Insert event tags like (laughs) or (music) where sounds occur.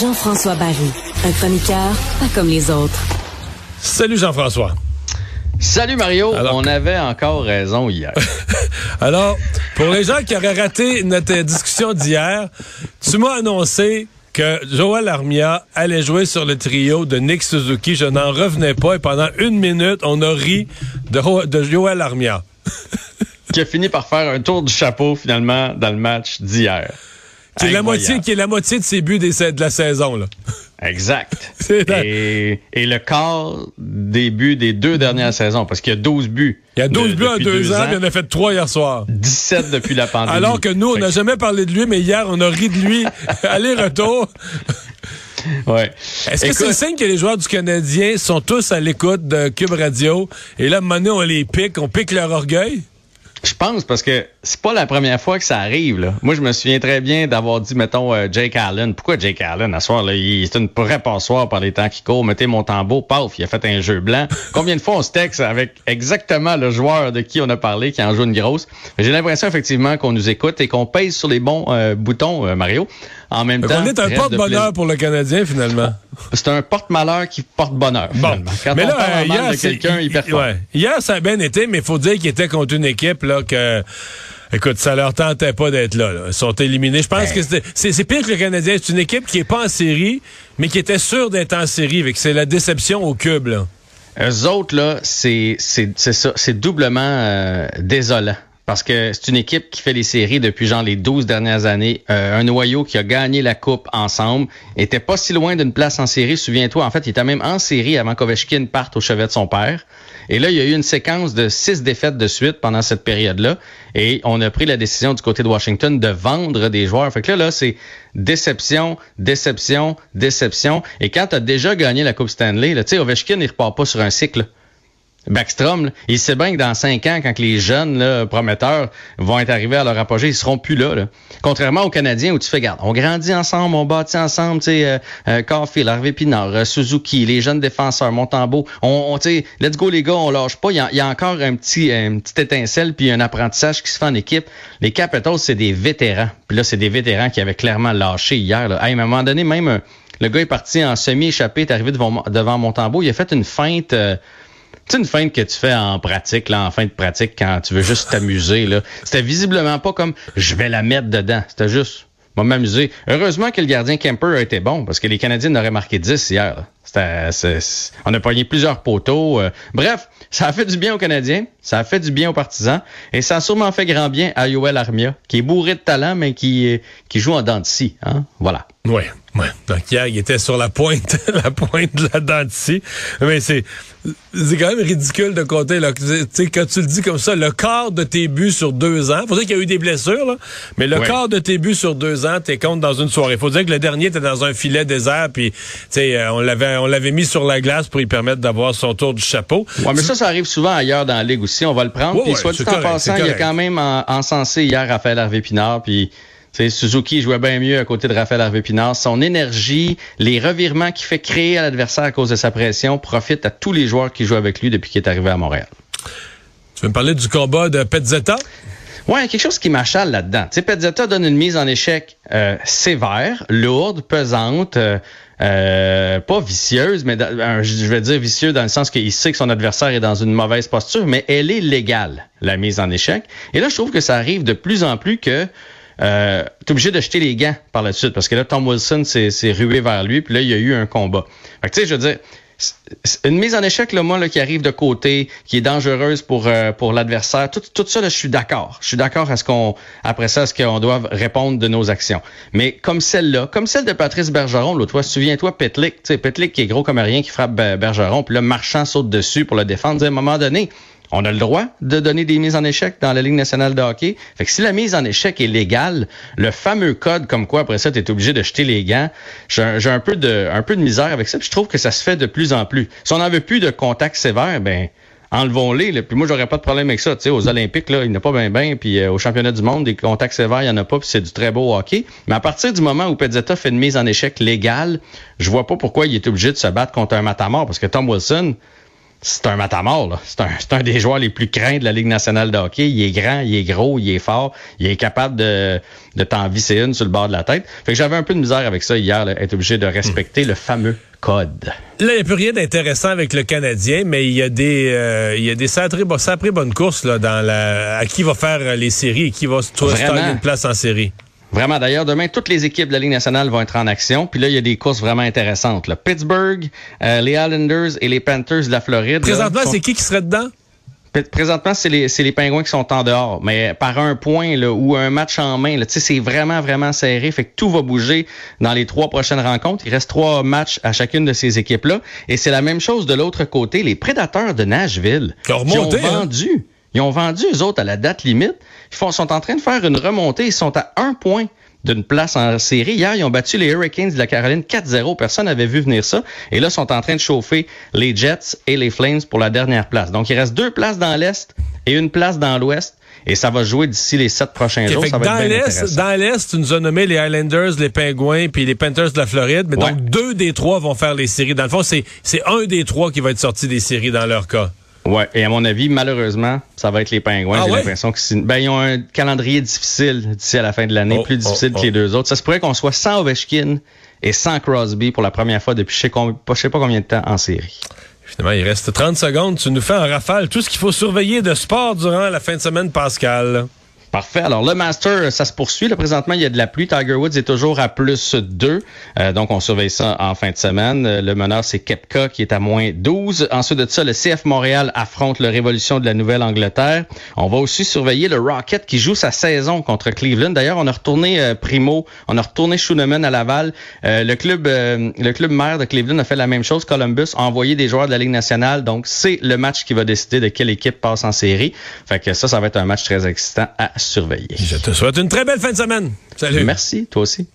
Jean-François Barry, un chroniqueur pas comme les autres. Salut Jean-François. Salut Mario, on avait encore raison hier. (laughs) Alors, pour les gens qui auraient raté notre discussion d'hier, tu m'as annoncé que Joël Armia allait jouer sur le trio de Nick Suzuki. Je n'en revenais pas et pendant une minute, on a ri de, de Joël Armia. (laughs) qui a fini par faire un tour du chapeau finalement dans le match d'hier. Qui est, la moitié, qui est la moitié de ses buts de la saison. Là. Exact. (laughs) et, et, le quart des buts des deux dernières saisons, parce qu'il y a 12 buts. Il y a 12 buts en deux, ans, il en a fait trois hier soir. 17 depuis la (laughs) pandémie. Alors que nous, on n'a jamais parlé de lui, mais hier, on a ri de lui. (laughs) Aller-retour. Ouais. Est-ce que c'est le signe que les joueurs du Canadien sont tous à l'écoute de Cube Radio? Et là, à un moment donné, on les pique, on pique leur orgueil? Je pense parce que c'est pas la première fois que ça arrive. Là. Moi, je me souviens très bien d'avoir dit, mettons, euh, Jake Allen. Pourquoi Jake Allen, à soir, là, il est une vraie passoire par les temps qui courent. Mettez mon tambour, paf, il a fait un jeu blanc. (laughs) Combien de fois on se texte avec exactement le joueur de qui on a parlé, qui en joue une grosse? J'ai l'impression, effectivement, qu'on nous écoute et qu'on pèse sur les bons euh, boutons, euh, Mario. En même temps. On est un porte-bonheur pour le Canadien, finalement. C'est un porte-malheur qui porte bonheur. Bon. Quand mais on là, parle hier, de quelqu'un, il perd ouais. Hier, ça a bien été, mais il faut dire qu'il était contre une équipe là que. Écoute, ça leur tentait pas d'être là, Ils sont éliminés. Je pense que c'est pire que le Canadien. C'est une équipe qui est pas en série, mais qui était sûre d'être en série. C'est la déception au cube. Là. Eux autres, là, c'est ça. C'est doublement euh, désolant parce que c'est une équipe qui fait les séries depuis genre les 12 dernières années. Euh, un noyau qui a gagné la coupe ensemble, était pas si loin d'une place en série. Souviens-toi, en fait, il était même en série avant qu'Ovechkin parte au chevet de son père. Et là, il y a eu une séquence de six défaites de suite pendant cette période-là. Et on a pris la décision du côté de Washington de vendre des joueurs. Fait que là, là, c'est déception, déception, déception. Et quand tu as déjà gagné la Coupe Stanley, sais, Ovechkin, il repart pas sur un cycle. Backstrom, il sait bien que dans cinq ans, quand les jeunes là, prometteurs vont être arrivés à leur apogée, ils seront plus là. Contrairement aux Canadiens où tu fais garde, on grandit ensemble, on bâtit ensemble, tu sais, euh, euh, Harvey Pinard, euh, Suzuki, les jeunes défenseurs, Montembeau, on, tu sais, let's go les gars, on lâche pas. Il y a, encore un petit, une petite étincelle puis un apprentissage qui se fait en équipe. Les Capitals, c'est des vétérans. Puis là, c'est des vétérans qui avaient clairement lâché hier. Là. à un moment donné, même le gars est parti en semi-échappé, est arrivé devant, devant Montembeau, il a fait une feinte. C'est une feinte que tu fais en pratique, là, en fin de pratique, quand tu veux juste t'amuser. là. C'était visiblement pas comme je vais la mettre dedans. C'était juste va m'amuser. Heureusement que le gardien Kemper a été bon, parce que les Canadiens n'auraient marqué 10 hier. On a pogné plusieurs poteaux. Euh. bref, ça a fait du bien aux Canadiens, ça a fait du bien aux partisans, et ça a sûrement fait grand bien à Yoel Armia, qui est bourré de talent, mais qui, qui joue en dents de scie. Hein? Voilà. Oui, ouais. Donc hier, il était sur la pointe, (laughs) la pointe de la dent de Mais c'est, quand même ridicule de compter, là. Quand tu le dis comme ça, le quart de tes buts sur deux ans, faut dire qu'il y a eu des blessures, là, mais le quart de tes buts sur deux ans, t'es compte dans une soirée. Faut dire que le dernier était dans un filet désert, puis, tu sais, euh, on l'avait, on l'avait mis sur la glace pour lui permettre d'avoir son tour du chapeau. Ouais, mais ça, ça arrive souvent ailleurs dans la ligue aussi. On va le prendre. puis soit dit en passant, il a quand même encensé hier Raphaël Harvey-Pinard, puis Suzuki jouait bien mieux à côté de Raphaël Harvey-Pinard. Son énergie, les revirements qu'il fait créer à l'adversaire à cause de sa pression profitent à tous les joueurs qui jouent avec lui depuis qu'il est arrivé à Montréal. Tu veux me parler du combat de Petzetta? Ouais, quelque chose qui m'achale là-dedans. Tu sais, Petzetta donne une mise en échec euh, sévère, lourde, pesante, euh, euh, pas vicieuse, mais je vais dire vicieux dans le sens qu'il sait que son adversaire est dans une mauvaise posture, mais elle est légale, la mise en échec. Et là, je trouve que ça arrive de plus en plus que euh, t'es obligé de jeter les gants par la suite parce que là, Tom Wilson s'est rué vers lui, puis là, il y a eu un combat. Fait que, tu sais, je veux dire, une mise en échec, là, moi, là, qui arrive de côté, qui est dangereuse pour, euh, pour l'adversaire, tout, tout ça, là, je suis d'accord. Je suis d'accord à ce qu'on, après ça, à ce qu'on doit répondre de nos actions. Mais comme celle-là, comme celle de Patrice Bergeron, l'autre fois, souviens-toi, Petlik, tu sais, Petlik qui est gros comme rien, qui frappe Bergeron, puis là, Marchand saute dessus pour le défendre. À un moment donné, on a le droit de donner des mises en échec dans la Ligue nationale de hockey. Fait que si la mise en échec est légale, le fameux code comme quoi après ça, tu es obligé de jeter les gants, j'ai un, peu de misère avec ça. Je trouve que ça se fait de plus en plus. Si on n'en veut plus de contact sévère, ben enlevons-les. Puis moi, j'aurais pas de problème avec ça. Tu aux Olympiques, là, il n'y a pas bien bien. Puis euh, au championnat du monde, des contacts sévères, il n'y en a pas. Puis c'est du très beau hockey. Mais à partir du moment où Pezzetta fait une mise en échec légale, je vois pas pourquoi il est obligé de se battre contre un matamor. Parce que Tom Wilson, c'est un matamor. C'est un, un, des joueurs les plus craints de la Ligue nationale de hockey. Il est grand, il est gros, il est fort, il est capable de, de t'en visser une sur le bord de la tête. Fait que j'avais un peu de misère avec ça hier, là, être obligé de respecter le fameux code. Là, il n'y a plus rien d'intéressant avec le Canadien, mais il y a des euh, il y a des sacrées, sacrées bonnes courses là, dans la, à qui va faire les séries et qui va se trouver une place en série. Vraiment, d'ailleurs, demain, toutes les équipes de la Ligue nationale vont être en action. Puis là, il y a des courses vraiment intéressantes. Là. Pittsburgh, euh, les Islanders et les Panthers de la Floride. Présentement, c'est qui qui serait dedans? Présentement, c'est les, les Pingouins qui sont en dehors, mais par un point là, ou un match en main, c'est vraiment, vraiment serré. Fait que tout va bouger dans les trois prochaines rencontres. Il reste trois matchs à chacune de ces équipes-là. Et c'est la même chose de l'autre côté. Les prédateurs de Nashville qui, ont hein? vendu. Ils ont vendu, eux autres, à la date limite. Ils font, sont en train de faire une remontée. Ils sont à un point d'une place en série. Hier, ils ont battu les Hurricanes de la Caroline 4-0. Personne n'avait vu venir ça. Et là, ils sont en train de chauffer les Jets et les Flames pour la dernière place. Donc, il reste deux places dans l'Est et une place dans l'Ouest. Et ça va jouer d'ici les sept prochains jours. Ça va dans l'Est, dans l'Est, tu nous as nommé les Islanders, les Pingouins puis les Panthers de la Floride. Mais donc, deux des trois vont faire les séries. Dans le fond, c'est un des trois qui va être sorti des séries dans leur cas. Ouais, et à mon avis, malheureusement, ça va être les Pingouins. Ah J'ai l'impression que ben, ils ont un calendrier difficile d'ici à la fin de l'année, oh, plus difficile oh, que les oh. deux autres. Ça se pourrait qu'on soit sans Ovechkin et sans Crosby pour la première fois depuis je sais, sais pas combien de temps en série. Finalement, il reste 30 secondes. Tu nous fais en rafale tout ce qu'il faut surveiller de sport durant la fin de semaine, Pascal. Parfait. Alors, le Master, ça se poursuit. Là, présentement, il y a de la pluie. Tiger Woods est toujours à plus 2. Euh, donc, on surveille ça en fin de semaine. Euh, le meneur, c'est Kepka qui est à moins 12. Ensuite de ça, le CF Montréal affronte le Révolution de la Nouvelle-Angleterre. On va aussi surveiller le Rocket qui joue sa saison contre Cleveland. D'ailleurs, on a retourné euh, Primo, on a retourné Schooneman à Laval. le club le club maire de Cleveland a fait la même chose. Columbus a envoyé des joueurs de la Ligue nationale. Donc, c'est le match qui va décider de quelle équipe passe en série. Fait que ça, ça va être un match très excitant à surveiller. Je te souhaite une très belle fin de semaine. Salut. Merci, toi aussi.